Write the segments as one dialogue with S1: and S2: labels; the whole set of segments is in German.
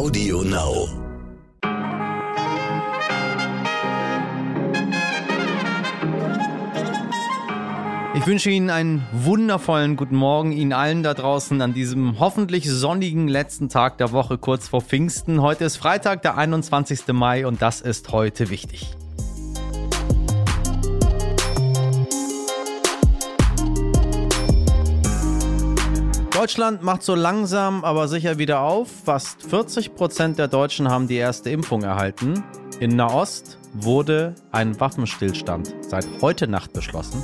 S1: Audio Now.
S2: Ich wünsche Ihnen einen wundervollen guten Morgen Ihnen allen da draußen an diesem hoffentlich sonnigen letzten Tag der Woche kurz vor Pfingsten. Heute ist Freitag, der 21. Mai und das ist heute wichtig. Deutschland macht so langsam aber sicher wieder auf. Fast 40 Prozent der Deutschen haben die erste Impfung erhalten. In Nahost wurde ein Waffenstillstand seit heute Nacht beschlossen.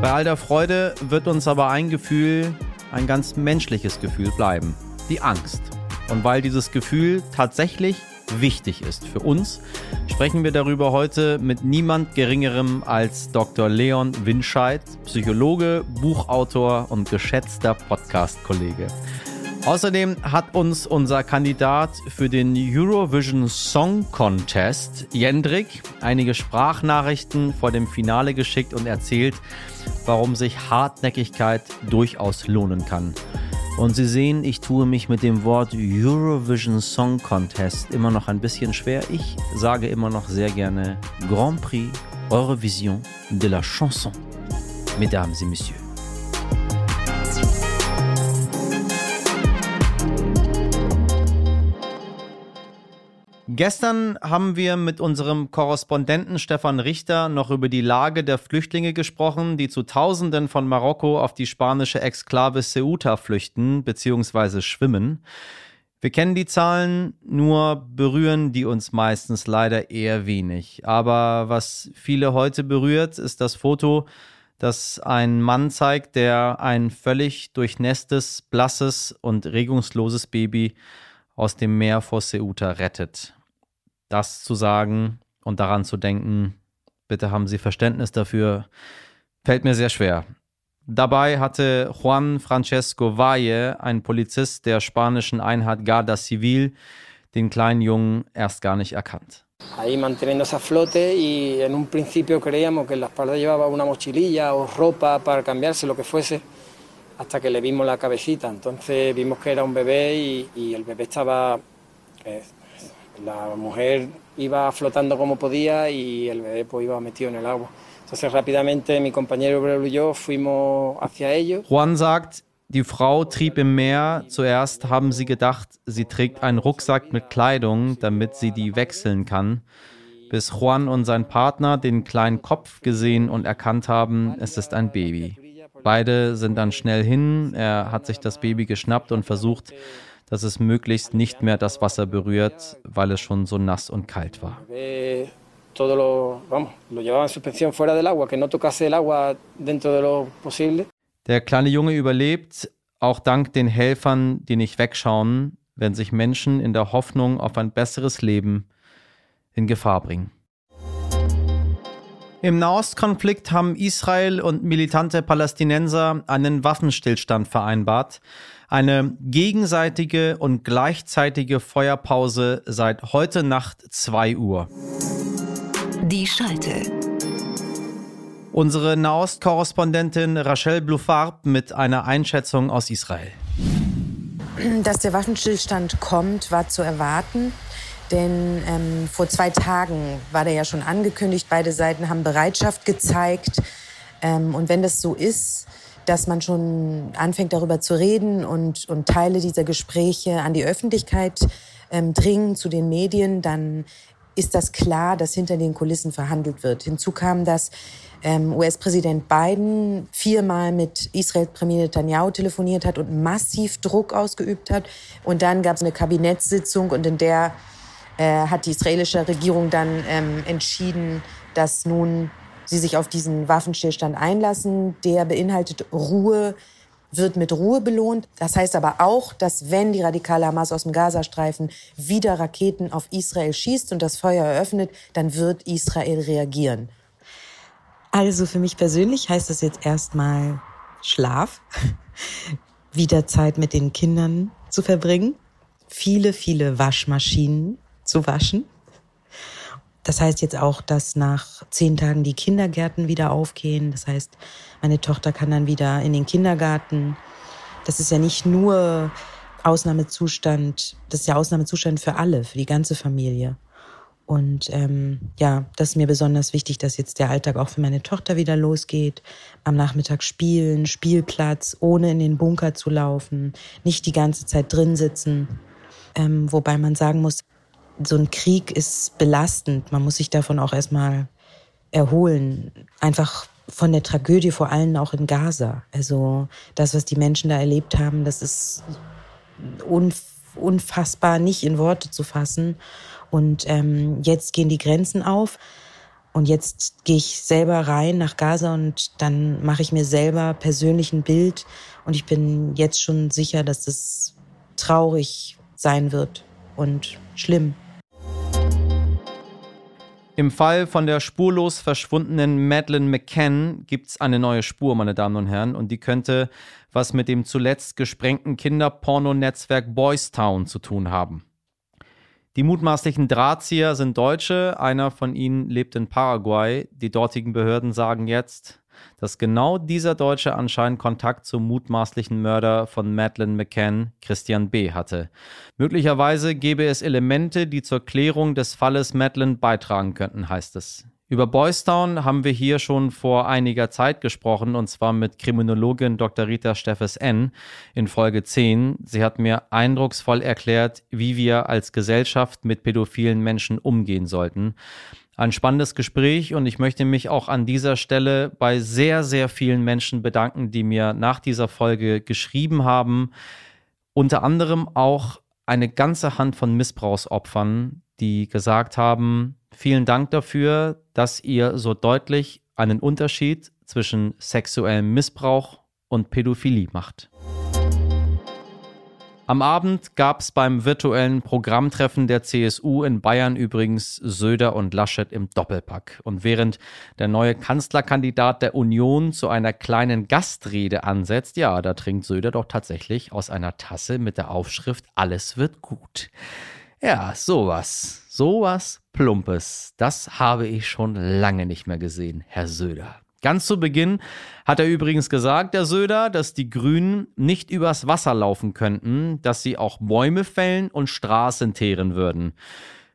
S2: Bei all der Freude wird uns aber ein Gefühl, ein ganz menschliches Gefühl bleiben. Die Angst. Und weil dieses Gefühl tatsächlich wichtig ist für uns, sprechen wir darüber heute mit niemand Geringerem als Dr. Leon Winscheid, Psychologe, Buchautor und geschätzter Podcast-Kollege. Außerdem hat uns unser Kandidat für den Eurovision Song Contest, Jendrik, einige Sprachnachrichten vor dem Finale geschickt und erzählt, warum sich Hartnäckigkeit durchaus lohnen kann. Und Sie sehen, ich tue mich mit dem Wort Eurovision Song Contest immer noch ein bisschen schwer. Ich sage immer noch sehr gerne Grand Prix Eurovision de la Chanson. Mesdames et Messieurs. Gestern haben wir mit unserem Korrespondenten Stefan Richter noch über die Lage der Flüchtlinge gesprochen, die zu Tausenden von Marokko auf die spanische Exklave Ceuta flüchten bzw. schwimmen. Wir kennen die Zahlen, nur berühren die uns meistens leider eher wenig. Aber was viele heute berührt, ist das Foto, das ein Mann zeigt, der ein völlig durchnässtes, blasses und regungsloses Baby aus dem Meer vor Ceuta rettet das zu sagen und daran zu denken, bitte haben Sie Verständnis dafür, fällt mir sehr schwer. Dabei hatte Juan Francesco Valle, ein Polizist der spanischen Einheit Garda Civil, den kleinen Jungen erst gar nicht erkannt.
S3: Ahí manteniéndose a flote y en un principio creíamos que en la espalda llevaba una mochililla o ropa para cambiarse, lo que fuese, hasta que le vimos la cabecita. Entonces vimos que era un bebé y, y el bebé estaba eh, La mujer iba flotando como podía y el bebé pues iba metido en el agua. Entonces rápidamente mi compañero Obrero y yo fuimos hacia ellos.
S2: Juan sagt, die Frau trieb im Meer. Zuerst haben sie gedacht, sie trägt einen Rucksack mit Kleidung, damit sie die wechseln kann. Bis Juan und sein Partner den kleinen Kopf gesehen und erkannt haben, es ist ein Baby. Beide sind dann schnell hin. Er hat sich das Baby geschnappt und versucht, dass es möglichst nicht mehr das Wasser berührt, weil es schon so nass und kalt war. Der kleine Junge überlebt, auch dank den Helfern, die nicht wegschauen, wenn sich Menschen in der Hoffnung auf ein besseres Leben in Gefahr bringen. Im Nahostkonflikt haben Israel und militante Palästinenser einen Waffenstillstand vereinbart. Eine gegenseitige und gleichzeitige Feuerpause seit heute Nacht 2 Uhr.
S1: Die Schalte.
S2: Unsere Nahost-Korrespondentin Rachel Blufarb mit einer Einschätzung aus Israel.
S4: Dass der Waffenstillstand kommt, war zu erwarten. Denn ähm, vor zwei Tagen war der ja schon angekündigt. Beide Seiten haben Bereitschaft gezeigt. Ähm, und wenn das so ist, dass man schon anfängt darüber zu reden und, und Teile dieser Gespräche an die Öffentlichkeit ähm, dringen, zu den Medien, dann ist das klar, dass hinter den Kulissen verhandelt wird. Hinzu kam, dass ähm, US-Präsident Biden viermal mit Israel-Premier Netanyahu telefoniert hat und massiv Druck ausgeübt hat. Und dann gab es eine Kabinettssitzung und in der äh, hat die israelische Regierung dann ähm, entschieden, dass nun sie sich auf diesen Waffenstillstand einlassen. Der beinhaltet Ruhe, wird mit Ruhe belohnt. Das heißt aber auch, dass wenn die radikale Hamas aus dem Gazastreifen wieder Raketen auf Israel schießt und das Feuer eröffnet, dann wird Israel reagieren. Also für mich persönlich heißt das jetzt erstmal Schlaf, wieder Zeit mit den Kindern zu verbringen, viele, viele Waschmaschinen zu waschen. Das heißt jetzt auch, dass nach zehn Tagen die Kindergärten wieder aufgehen. Das heißt, meine Tochter kann dann wieder in den Kindergarten. Das ist ja nicht nur Ausnahmezustand, das ist ja Ausnahmezustand für alle, für die ganze Familie. Und ähm, ja, das ist mir besonders wichtig, dass jetzt der Alltag auch für meine Tochter wieder losgeht. Am Nachmittag spielen, Spielplatz, ohne in den Bunker zu laufen, nicht die ganze Zeit drin sitzen. Ähm, wobei man sagen muss, so ein Krieg ist belastend. Man muss sich davon auch erstmal erholen. Einfach von der Tragödie, vor allem auch in Gaza. Also das, was die Menschen da erlebt haben, das ist unfassbar nicht in Worte zu fassen. Und ähm, jetzt gehen die Grenzen auf. Und jetzt gehe ich selber rein nach Gaza und dann mache ich mir selber persönlich ein Bild. Und ich bin jetzt schon sicher, dass es traurig sein wird und schlimm.
S2: Im Fall von der spurlos verschwundenen Madeleine McCann gibt es eine neue Spur, meine Damen und Herren, und die könnte was mit dem zuletzt gesprengten Kinderpornonetzwerk Boys Town zu tun haben. Die mutmaßlichen Drahtzieher sind Deutsche, einer von ihnen lebt in Paraguay. Die dortigen Behörden sagen jetzt, dass genau dieser Deutsche anscheinend Kontakt zum mutmaßlichen Mörder von Madeleine McCann, Christian B., hatte. Möglicherweise gäbe es Elemente, die zur Klärung des Falles Madeleine beitragen könnten, heißt es. Über Boys Town haben wir hier schon vor einiger Zeit gesprochen und zwar mit Kriminologin Dr. Rita Steffes N. in Folge 10. Sie hat mir eindrucksvoll erklärt, wie wir als Gesellschaft mit pädophilen Menschen umgehen sollten ein spannendes Gespräch und ich möchte mich auch an dieser Stelle bei sehr, sehr vielen Menschen bedanken, die mir nach dieser Folge geschrieben haben. Unter anderem auch eine ganze Hand von Missbrauchsopfern, die gesagt haben, vielen Dank dafür, dass ihr so deutlich einen Unterschied zwischen sexuellem Missbrauch und Pädophilie macht. Am Abend gab es beim virtuellen Programmtreffen der CSU in Bayern übrigens Söder und Laschet im Doppelpack. Und während der neue Kanzlerkandidat der Union zu einer kleinen Gastrede ansetzt, ja, da trinkt Söder doch tatsächlich aus einer Tasse mit der Aufschrift Alles wird gut. Ja, sowas, sowas Plumpes, das habe ich schon lange nicht mehr gesehen, Herr Söder. Ganz zu Beginn hat er übrigens gesagt, der Söder, dass die Grünen nicht übers Wasser laufen könnten, dass sie auch Bäume fällen und Straßen teeren würden.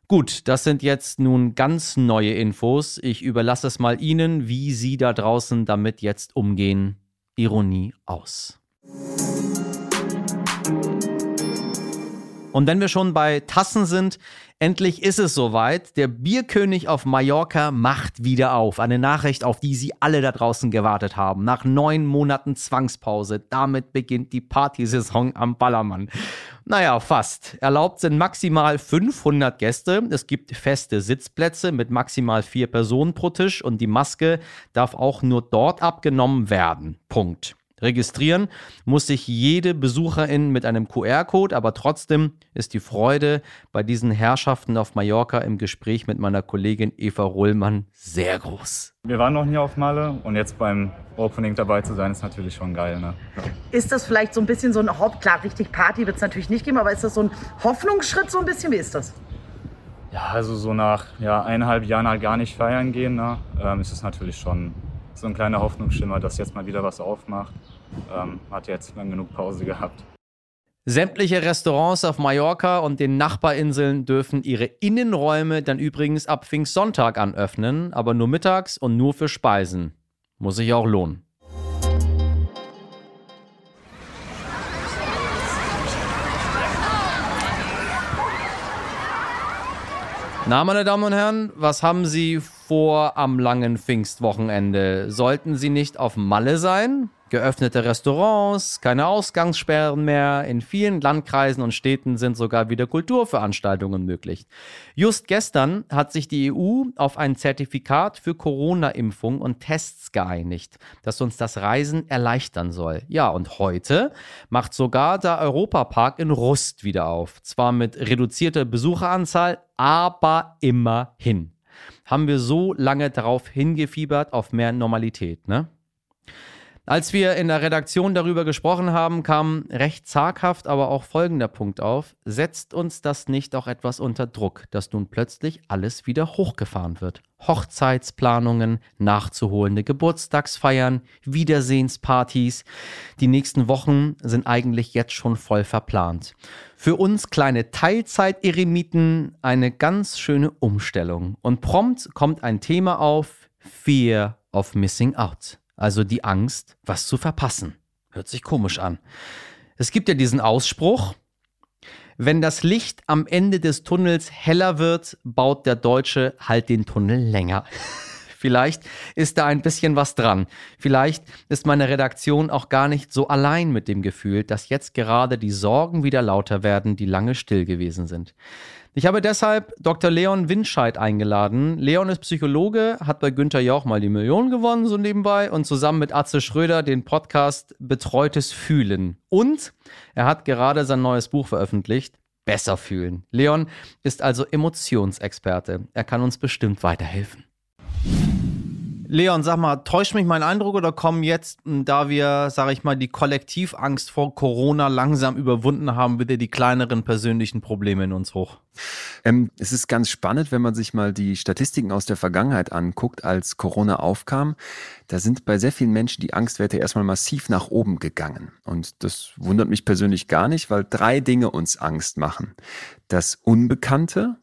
S2: Gut, das sind jetzt nun ganz neue Infos. Ich überlasse es mal Ihnen, wie Sie da draußen damit jetzt umgehen. Ironie aus. Und wenn wir schon bei Tassen sind, endlich ist es soweit. Der Bierkönig auf Mallorca macht wieder auf. Eine Nachricht, auf die Sie alle da draußen gewartet haben. Nach neun Monaten Zwangspause. Damit beginnt die Partysaison am Ballermann. Naja, fast. Erlaubt sind maximal 500 Gäste. Es gibt feste Sitzplätze mit maximal vier Personen pro Tisch und die Maske darf auch nur dort abgenommen werden. Punkt. Registrieren muss sich jede Besucherin mit einem QR-Code, aber trotzdem ist die Freude bei diesen Herrschaften auf Mallorca im Gespräch mit meiner Kollegin Eva Ruhlmann sehr groß.
S5: Wir waren noch nie auf Malle und jetzt beim Opening dabei zu sein, ist natürlich schon geil. Ne?
S6: Ist das vielleicht so ein bisschen so ein Haupt, klar, richtig Party wird es natürlich nicht geben, aber ist das so ein Hoffnungsschritt so ein bisschen? Wie ist das?
S5: Ja, also so nach ja, eineinhalb Jahren halt gar nicht feiern gehen, ne, ähm, ist es natürlich schon so ein kleiner Hoffnungsschimmer, dass jetzt mal wieder was aufmacht. Ähm, hat jetzt lang genug Pause gehabt.
S2: Sämtliche Restaurants auf Mallorca und den Nachbarinseln dürfen ihre Innenräume dann übrigens ab Pfingstsonntag anöffnen, aber nur mittags und nur für Speisen. Muss sich auch lohnen. Na, meine Damen und Herren, was haben Sie vor am langen Pfingstwochenende? Sollten Sie nicht auf Malle sein? Geöffnete Restaurants, keine Ausgangssperren mehr. In vielen Landkreisen und Städten sind sogar wieder Kulturveranstaltungen möglich. Just gestern hat sich die EU auf ein Zertifikat für Corona-Impfung und Tests geeinigt, das uns das Reisen erleichtern soll. Ja, und heute macht sogar der Europapark in Rust wieder auf. Zwar mit reduzierter Besucheranzahl, aber immerhin. Haben wir so lange darauf hingefiebert auf mehr Normalität, ne? Als wir in der Redaktion darüber gesprochen haben, kam recht zaghaft aber auch folgender Punkt auf. Setzt uns das nicht auch etwas unter Druck, dass nun plötzlich alles wieder hochgefahren wird? Hochzeitsplanungen, nachzuholende Geburtstagsfeiern, Wiedersehenspartys. Die nächsten Wochen sind eigentlich jetzt schon voll verplant. Für uns kleine Teilzeit-Eremiten eine ganz schöne Umstellung. Und prompt kommt ein Thema auf, Fear of Missing Out also die Angst, was zu verpassen. Hört sich komisch an. Es gibt ja diesen Ausspruch, wenn das Licht am Ende des Tunnels heller wird, baut der Deutsche halt den Tunnel länger. Vielleicht ist da ein bisschen was dran. Vielleicht ist meine Redaktion auch gar nicht so allein mit dem Gefühl, dass jetzt gerade die Sorgen wieder lauter werden, die lange still gewesen sind. Ich habe deshalb Dr. Leon Winscheid eingeladen. Leon ist Psychologe, hat bei Günther Jauch mal die Million gewonnen, so nebenbei, und zusammen mit Atze Schröder den Podcast Betreutes Fühlen. Und er hat gerade sein neues Buch veröffentlicht, Besser fühlen. Leon ist also Emotionsexperte. Er kann uns bestimmt weiterhelfen. Leon, sag mal, täuscht mich mein Eindruck oder kommen jetzt, da wir, sage ich mal, die Kollektivangst vor Corona langsam überwunden haben, wieder die kleineren persönlichen Probleme in uns hoch?
S7: Ähm, es ist ganz spannend, wenn man sich mal die Statistiken aus der Vergangenheit anguckt, als Corona aufkam. Da sind bei sehr vielen Menschen die Angstwerte erstmal massiv nach oben gegangen. Und das wundert mich persönlich gar nicht, weil drei Dinge uns Angst machen. Das Unbekannte,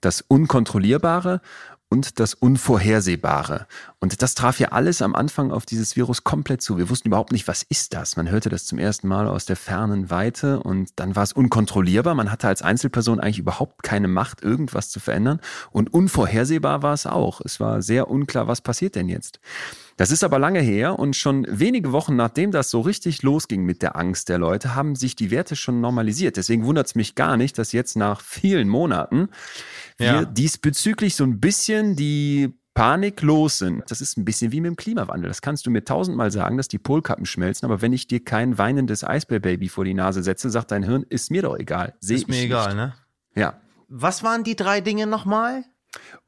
S7: das Unkontrollierbare und das Unvorhersehbare. Und das traf ja alles am Anfang auf dieses Virus komplett zu. Wir wussten überhaupt nicht, was ist das? Man hörte das zum ersten Mal aus der fernen Weite und dann war es unkontrollierbar. Man hatte als Einzelperson eigentlich überhaupt keine Macht, irgendwas zu verändern. Und unvorhersehbar war es auch. Es war sehr unklar, was passiert denn jetzt? Das ist aber lange her und schon wenige Wochen nachdem das so richtig losging mit der Angst der Leute, haben sich die Werte schon normalisiert. Deswegen wundert es mich gar nicht, dass jetzt nach vielen Monaten wir ja. diesbezüglich so ein bisschen die Panik los sind. Das ist ein bisschen wie mit dem Klimawandel. Das kannst du mir tausendmal sagen, dass die Polkappen schmelzen, aber wenn ich dir kein weinendes Eisbärbaby vor die Nase setze, sagt dein Hirn, ist mir doch egal.
S2: Seh ist mir egal, nicht. ne?
S7: Ja.
S2: Was waren die drei Dinge nochmal?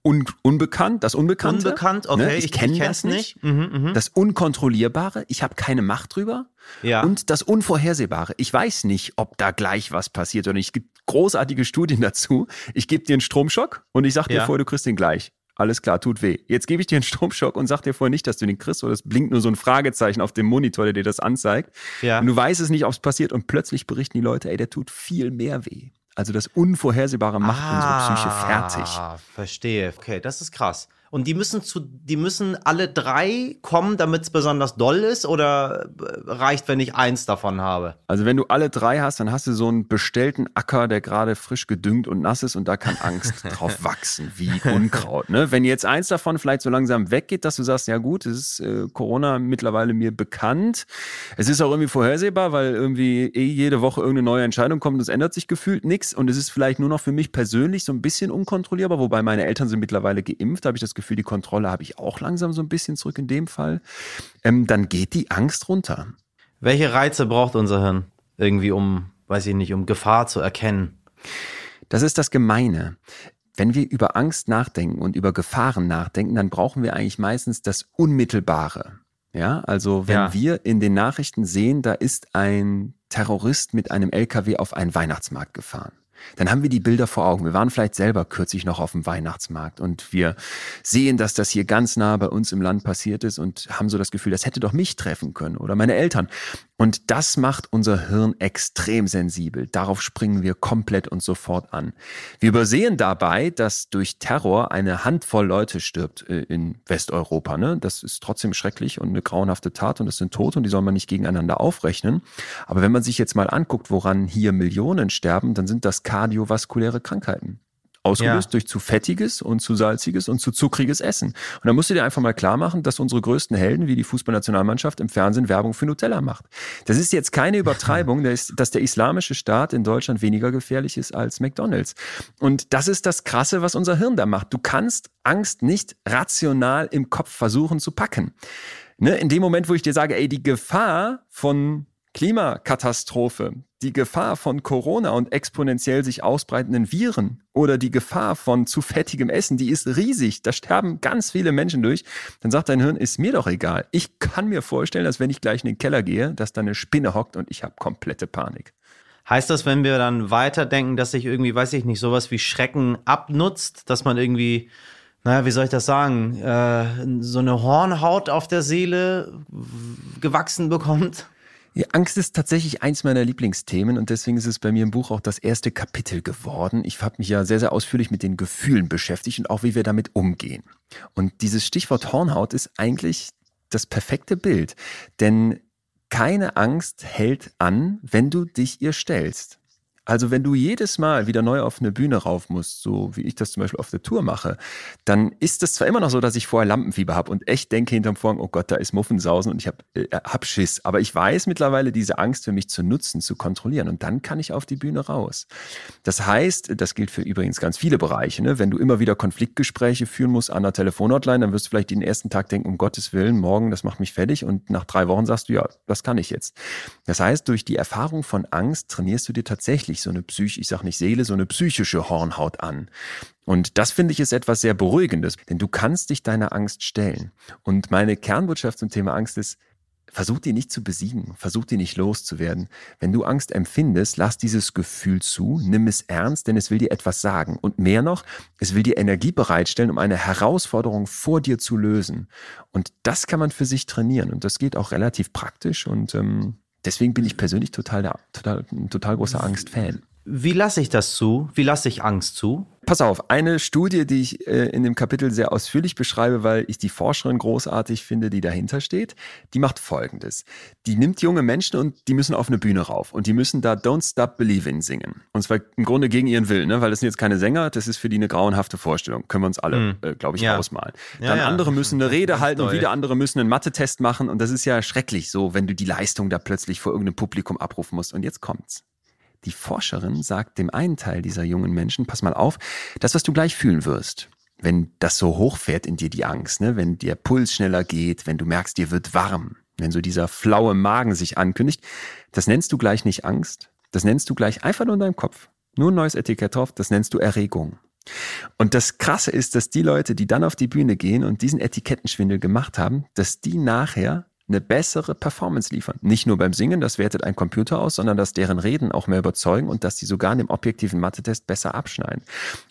S7: Un unbekannt, das Unbekannte.
S2: Unbekannt, okay.
S7: Ne? Ich, ich kenne das nicht. Mhm, mh. Das Unkontrollierbare, ich habe keine Macht drüber. Ja. Und das Unvorhersehbare, ich weiß nicht, ob da gleich was passiert oder nicht. Es gibt großartige Studien dazu. Ich gebe dir einen Stromschock und ich sage dir ja. vorher, du kriegst den gleich. Alles klar, tut weh. Jetzt gebe ich dir einen Stromschock und sag dir vorher nicht, dass du den kriegst, oder es blinkt nur so ein Fragezeichen auf dem Monitor, der dir das anzeigt. Ja. Und du weißt es nicht, ob es passiert und plötzlich berichten die Leute, ey, der tut viel mehr weh. Also das Unvorhersehbare macht ah, unsere Psyche fertig.
S2: Verstehe. Okay, das ist krass. Und die müssen zu, die müssen alle drei kommen, damit es besonders doll ist, oder äh, reicht, wenn ich eins davon habe?
S7: Also wenn du alle drei hast, dann hast du so einen bestellten Acker, der gerade frisch gedüngt und nass ist und da kann Angst drauf wachsen, wie Unkraut. Ne? Wenn jetzt eins davon vielleicht so langsam weggeht, dass du sagst, ja gut, es ist äh, Corona mittlerweile mir bekannt. Es ist auch irgendwie vorhersehbar, weil irgendwie eh jede Woche irgendeine neue Entscheidung kommt und es ändert sich gefühlt nichts und es ist vielleicht nur noch für mich persönlich so ein bisschen unkontrollierbar, wobei meine Eltern sind mittlerweile geimpft, habe ich das Gefühl, die Kontrolle habe ich auch langsam so ein bisschen zurück in dem Fall, ähm, dann geht die Angst runter.
S2: Welche Reize braucht unser Hirn irgendwie, um, weiß ich nicht, um Gefahr zu erkennen?
S7: Das ist das Gemeine. Wenn wir über Angst nachdenken und über Gefahren nachdenken, dann brauchen wir eigentlich meistens das Unmittelbare. Ja, also wenn ja. wir in den Nachrichten sehen, da ist ein Terrorist mit einem LKW auf einen Weihnachtsmarkt gefahren dann haben wir die Bilder vor Augen. Wir waren vielleicht selber kürzlich noch auf dem Weihnachtsmarkt und wir sehen, dass das hier ganz nah bei uns im Land passiert ist und haben so das Gefühl, das hätte doch mich treffen können oder meine Eltern. Und das macht unser Hirn extrem sensibel. Darauf springen wir komplett und sofort an. Wir übersehen dabei, dass durch Terror eine Handvoll Leute stirbt äh, in Westeuropa. Ne? Das ist trotzdem schrecklich und eine grauenhafte Tat und es sind Tote und die soll man nicht gegeneinander aufrechnen. Aber wenn man sich jetzt mal anguckt, woran hier Millionen sterben, dann sind das kardiovaskuläre Krankheiten. Ausgelöst ja. durch zu fettiges und zu salziges und zu zuckriges Essen. Und da musst du dir einfach mal klar machen, dass unsere größten Helden, wie die Fußballnationalmannschaft, im Fernsehen Werbung für Nutella macht. Das ist jetzt keine Übertreibung, dass der islamische Staat in Deutschland weniger gefährlich ist als McDonalds. Und das ist das Krasse, was unser Hirn da macht. Du kannst Angst nicht rational im Kopf versuchen zu packen. Ne? In dem Moment, wo ich dir sage, ey, die Gefahr von Klimakatastrophe, die Gefahr von Corona und exponentiell sich ausbreitenden Viren oder die Gefahr von zu fettigem Essen, die ist riesig. Da sterben ganz viele Menschen durch. Dann sagt dein Hirn, ist mir doch egal. Ich kann mir vorstellen, dass wenn ich gleich in den Keller gehe, dass da eine Spinne hockt und ich habe komplette Panik.
S2: Heißt das, wenn wir dann weiterdenken, dass sich irgendwie, weiß ich nicht, sowas wie Schrecken abnutzt, dass man irgendwie, naja, wie soll ich das sagen, äh, so eine Hornhaut auf der Seele gewachsen bekommt?
S7: Ja, Angst ist tatsächlich eins meiner Lieblingsthemen und deswegen ist es bei mir im Buch auch das erste Kapitel geworden. Ich habe mich ja sehr, sehr ausführlich mit den Gefühlen beschäftigt und auch wie wir damit umgehen. Und dieses Stichwort Hornhaut ist eigentlich das perfekte Bild, denn keine Angst hält an, wenn du dich ihr stellst. Also wenn du jedes Mal wieder neu auf eine Bühne rauf musst, so wie ich das zum Beispiel auf der Tour mache, dann ist es zwar immer noch so, dass ich vorher Lampenfieber habe und echt denke hinterm Vorhang, oh Gott, da ist Muffensausen und ich habe äh, hab Schiss. Aber ich weiß mittlerweile, diese Angst für mich zu nutzen, zu kontrollieren und dann kann ich auf die Bühne raus. Das heißt, das gilt für übrigens ganz viele Bereiche, ne? wenn du immer wieder Konfliktgespräche führen musst an der Telefonhotline, dann wirst du vielleicht den ersten Tag denken, um Gottes Willen, morgen, das macht mich fertig und nach drei Wochen sagst du, ja, das kann ich jetzt. Das heißt, durch die Erfahrung von Angst trainierst du dir tatsächlich wirklich so eine Psych, ich sag nicht Seele, so eine psychische Hornhaut an. Und das finde ich ist etwas sehr Beruhigendes, denn du kannst dich deiner Angst stellen. Und meine Kernbotschaft zum Thema Angst ist, versuch die nicht zu besiegen, versuch die nicht loszuwerden. Wenn du Angst empfindest, lass dieses Gefühl zu, nimm es ernst, denn es will dir etwas sagen. Und mehr noch, es will dir Energie bereitstellen, um eine Herausforderung vor dir zu lösen. Und das kann man für sich trainieren. Und das geht auch relativ praktisch und ähm, deswegen bin ich persönlich total, total, total großer Angst-Fan.
S2: Wie lasse ich das zu? Wie lasse ich Angst zu?
S7: Pass auf, eine Studie, die ich äh, in dem Kapitel sehr ausführlich beschreibe, weil ich die Forscherin großartig finde, die dahinter steht, die macht folgendes. Die nimmt junge Menschen und die müssen auf eine Bühne rauf und die müssen da Don't Stop Believing singen. Und zwar im Grunde gegen ihren Willen, ne? weil das sind jetzt keine Sänger, das ist für die eine grauenhafte Vorstellung. Können wir uns alle, mhm. äh, glaube ich, ja. ausmalen. Ja, Dann ja. andere müssen eine Rede halten und wieder andere müssen einen Mathe-Test machen und das ist ja schrecklich so, wenn du die Leistung da plötzlich vor irgendeinem Publikum abrufen musst. Und jetzt kommt's. Die Forscherin sagt dem einen Teil dieser jungen Menschen, pass mal auf, das, was du gleich fühlen wirst, wenn das so hochfährt in dir die Angst, ne? wenn der Puls schneller geht, wenn du merkst, dir wird warm, wenn so dieser flaue Magen sich ankündigt, das nennst du gleich nicht Angst, das nennst du gleich einfach nur in deinem Kopf. Nur ein neues Etikett drauf, das nennst du Erregung. Und das Krasse ist, dass die Leute, die dann auf die Bühne gehen und diesen Etikettenschwindel gemacht haben, dass die nachher eine bessere Performance liefern. Nicht nur beim Singen, das wertet ein Computer aus, sondern dass deren Reden auch mehr überzeugen und dass die sogar in dem objektiven Mathe-Test besser abschneiden.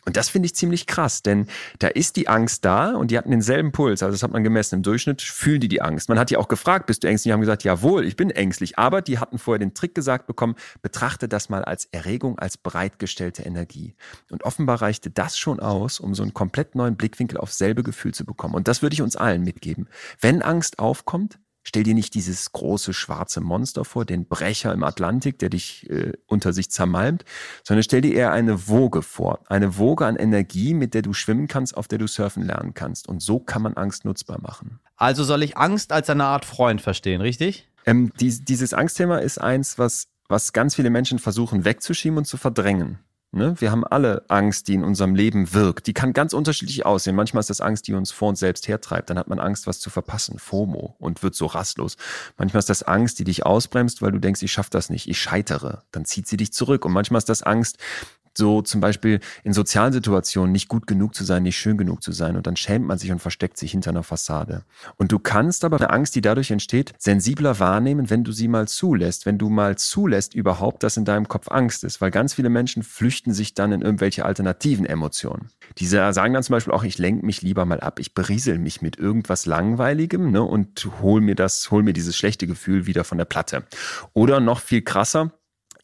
S7: Und das finde ich ziemlich krass, denn da ist die Angst da und die hatten denselben Puls. Also das hat man gemessen. Im Durchschnitt fühlen die die Angst. Man hat die auch gefragt, bist du ängstlich? Die haben gesagt, jawohl, ich bin ängstlich. Aber die hatten vorher den Trick gesagt bekommen, betrachte das mal als Erregung, als bereitgestellte Energie. Und offenbar reichte das schon aus, um so einen komplett neuen Blickwinkel auf selbe Gefühl zu bekommen. Und das würde ich uns allen mitgeben. Wenn Angst aufkommt, Stell dir nicht dieses große schwarze Monster vor, den Brecher im Atlantik, der dich äh, unter sich zermalmt, sondern stell dir eher eine Woge vor. Eine Woge an Energie, mit der du schwimmen kannst, auf der du surfen lernen kannst. Und so kann man Angst nutzbar machen.
S2: Also soll ich Angst als eine Art Freund verstehen, richtig?
S7: Ähm, dies, dieses Angstthema ist eins, was, was ganz viele Menschen versuchen wegzuschieben und zu verdrängen. Ne? Wir haben alle Angst, die in unserem Leben wirkt. Die kann ganz unterschiedlich aussehen. Manchmal ist das Angst, die uns vor uns selbst hertreibt. Dann hat man Angst, was zu verpassen, FOMO, und wird so rastlos. Manchmal ist das Angst, die dich ausbremst, weil du denkst, ich schaffe das nicht, ich scheitere. Dann zieht sie dich zurück. Und manchmal ist das Angst, so zum Beispiel in sozialen Situationen nicht gut genug zu sein, nicht schön genug zu sein. Und dann schämt man sich und versteckt sich hinter einer Fassade. Und du kannst aber eine Angst, die dadurch entsteht, sensibler wahrnehmen, wenn du sie mal zulässt. Wenn du mal zulässt überhaupt, dass in deinem Kopf Angst ist. Weil ganz viele Menschen flüchten sich dann in irgendwelche alternativen Emotionen. Diese sagen dann zum Beispiel auch, ich lenke mich lieber mal ab, ich beriesel mich mit irgendwas Langweiligem ne, und hol mir das, hol mir dieses schlechte Gefühl wieder von der Platte. Oder noch viel krasser,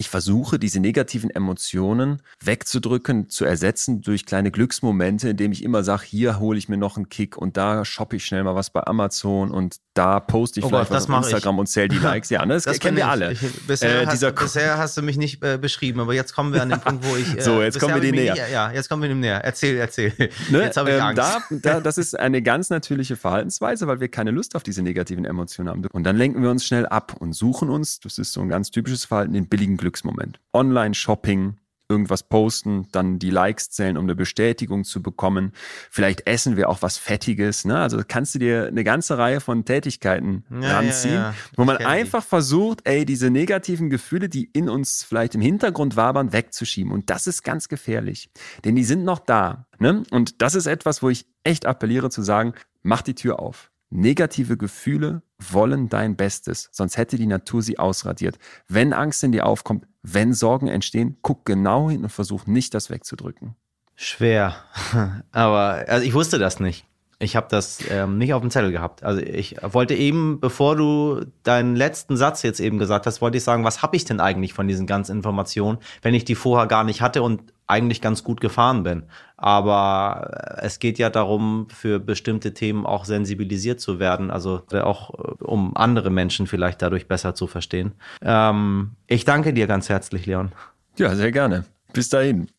S7: ich versuche, diese negativen Emotionen wegzudrücken, zu ersetzen durch kleine Glücksmomente, indem ich immer sage, hier hole ich mir noch einen Kick und da shoppe ich schnell mal was bei Amazon und da poste ich oh vielleicht Gott, was auf Instagram ich. und zähle die Likes. Ja, ne? das, das kennen wir alle. Ich,
S2: bisher, äh, hast, bisher, hast, du mich nicht äh, beschrieben, aber jetzt kommen wir an den Punkt, wo ich.
S7: Äh, so, jetzt kommen wir dem näher.
S2: Ja, jetzt kommen wir dem näher. Erzähl, erzähl.
S7: Ne? Jetzt habe ich ähm, Angst. Da, da, das ist eine ganz natürliche Verhaltensweise, weil wir keine Lust auf diese negativen Emotionen haben. Und dann lenken wir uns schnell ab und suchen uns, das ist so ein ganz typisches Verhalten, den billigen Glücksmoment. Online-Shopping, irgendwas posten, dann die Likes zählen, um eine Bestätigung zu bekommen. Vielleicht essen wir auch was Fettiges. Ne? Also kannst du dir eine ganze Reihe von Tätigkeiten ja, ranziehen, ja, ja. wo man einfach die. versucht, ey, diese negativen Gefühle, die in uns vielleicht im Hintergrund wabern, wegzuschieben. Und das ist ganz gefährlich. Denn die sind noch da. Ne? Und das ist etwas, wo ich echt appelliere zu sagen, mach die Tür auf. Negative Gefühle wollen dein Bestes, sonst hätte die Natur sie ausradiert. Wenn Angst in dir aufkommt, wenn Sorgen entstehen, guck genau hin und versuch nicht, das wegzudrücken.
S2: Schwer, aber also ich wusste das nicht. Ich habe das ähm, nicht auf dem Zettel gehabt. Also ich wollte eben, bevor du deinen letzten Satz jetzt eben gesagt hast, wollte ich sagen, was habe ich denn eigentlich von diesen ganzen Informationen, wenn ich die vorher gar nicht hatte und eigentlich ganz gut gefahren bin. Aber es geht ja darum, für bestimmte Themen auch sensibilisiert zu werden, also auch äh, um andere Menschen vielleicht dadurch besser zu verstehen. Ähm, ich danke dir ganz herzlich, Leon.
S7: Ja, sehr gerne. Bis dahin.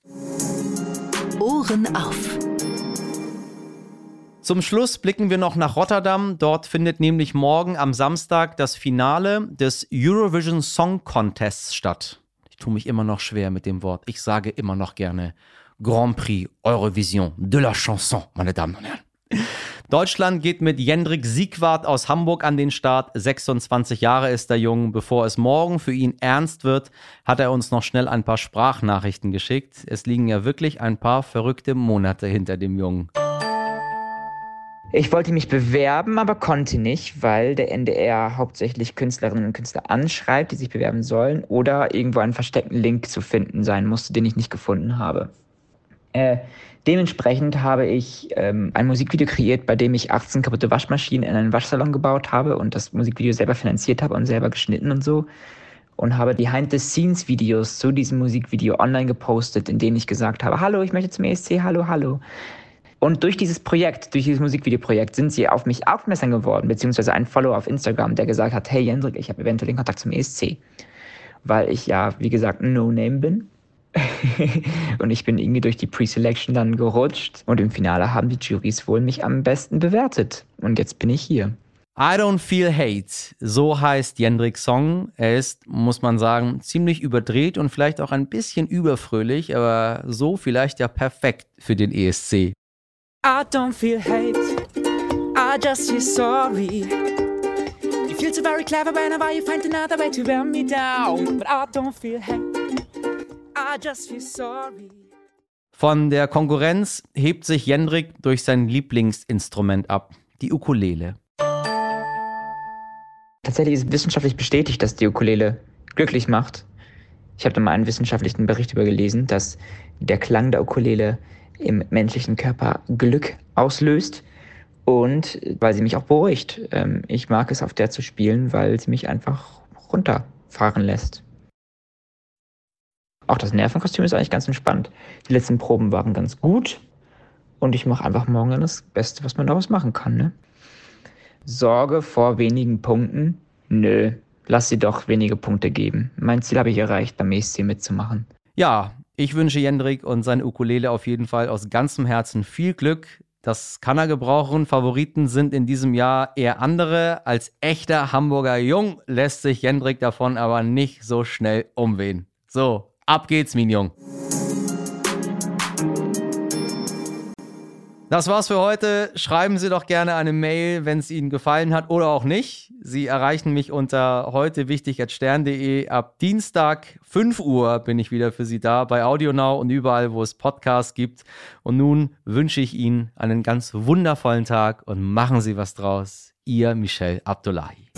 S1: Ohren auf.
S2: Zum Schluss blicken wir noch nach Rotterdam. Dort findet nämlich morgen am Samstag das Finale des Eurovision Song Contests statt. Ich tue mich immer noch schwer mit dem Wort. Ich sage immer noch gerne Grand Prix Eurovision de la Chanson, meine Damen und Herren. Deutschland geht mit Jendrik Siegwart aus Hamburg an den Start. 26 Jahre ist der Jung. Bevor es morgen für ihn ernst wird, hat er uns noch schnell ein paar Sprachnachrichten geschickt. Es liegen ja wirklich ein paar verrückte Monate hinter dem Jungen.
S8: Ich wollte mich bewerben, aber konnte nicht, weil der NDR hauptsächlich Künstlerinnen und Künstler anschreibt, die sich bewerben sollen, oder irgendwo einen versteckten Link zu finden sein musste, den ich nicht gefunden habe. Äh, dementsprechend habe ich ähm, ein Musikvideo kreiert, bei dem ich 18 kaputte Waschmaschinen in einen Waschsalon gebaut habe und das Musikvideo selber finanziert habe und selber geschnitten und so. Und habe Behind-the-Scenes-Videos zu diesem Musikvideo online gepostet, in denen ich gesagt habe, hallo, ich möchte zum ESC, hallo, hallo. Und durch dieses Projekt, durch dieses Musikvideoprojekt sind sie auf mich aufmerksam geworden, beziehungsweise ein Follower auf Instagram, der gesagt hat, hey Jendrik, ich habe eventuell den Kontakt zum ESC. Weil ich ja, wie gesagt, ein No-Name bin. und ich bin irgendwie durch die Pre-Selection dann gerutscht. Und im Finale haben die Juries wohl mich am besten bewertet. Und jetzt bin ich hier.
S2: I Don't Feel Hate, so heißt Jendriks Song. Er ist, muss man sagen, ziemlich überdreht und vielleicht auch ein bisschen überfröhlich, aber so vielleicht ja perfekt für den ESC. I don't feel hate, I just feel sorry. You feel so very clever whenever you find another way to wear me down. But I don't feel hate, I just feel sorry. Von der Konkurrenz hebt sich Jendrik durch sein Lieblingsinstrument ab, die Ukulele.
S8: Tatsächlich ist wissenschaftlich bestätigt, dass die Ukulele glücklich macht. Ich habe da mal einen wissenschaftlichen Bericht über gelesen, dass der Klang der Ukulele im menschlichen Körper Glück auslöst und weil sie mich auch beruhigt. Ähm, ich mag es auf der zu spielen, weil sie mich einfach runterfahren lässt. Auch das Nervenkostüm ist eigentlich ganz entspannt. Die letzten Proben waren ganz gut und ich mache einfach morgen das Beste, was man daraus machen kann. Ne? Sorge vor wenigen Punkten? Nö, lass sie doch wenige Punkte geben. Mein Ziel habe ich erreicht, beim ESC mitzumachen.
S2: Ja, ich wünsche Jendrik und seine Ukulele auf jeden Fall aus ganzem Herzen viel Glück. Das kann er gebrauchen. Favoriten sind in diesem Jahr eher andere. Als echter Hamburger Jung lässt sich Jendrik davon aber nicht so schnell umwehen. So, ab geht's, mein Jung. Das war's für heute. Schreiben Sie doch gerne eine Mail, wenn es Ihnen gefallen hat oder auch nicht. Sie erreichen mich unter heute. Ab Dienstag 5 Uhr bin ich wieder für Sie da bei AudioNow und überall, wo es Podcasts gibt. Und nun wünsche ich Ihnen einen ganz wundervollen Tag und machen Sie was draus. Ihr Michel Abdullahi.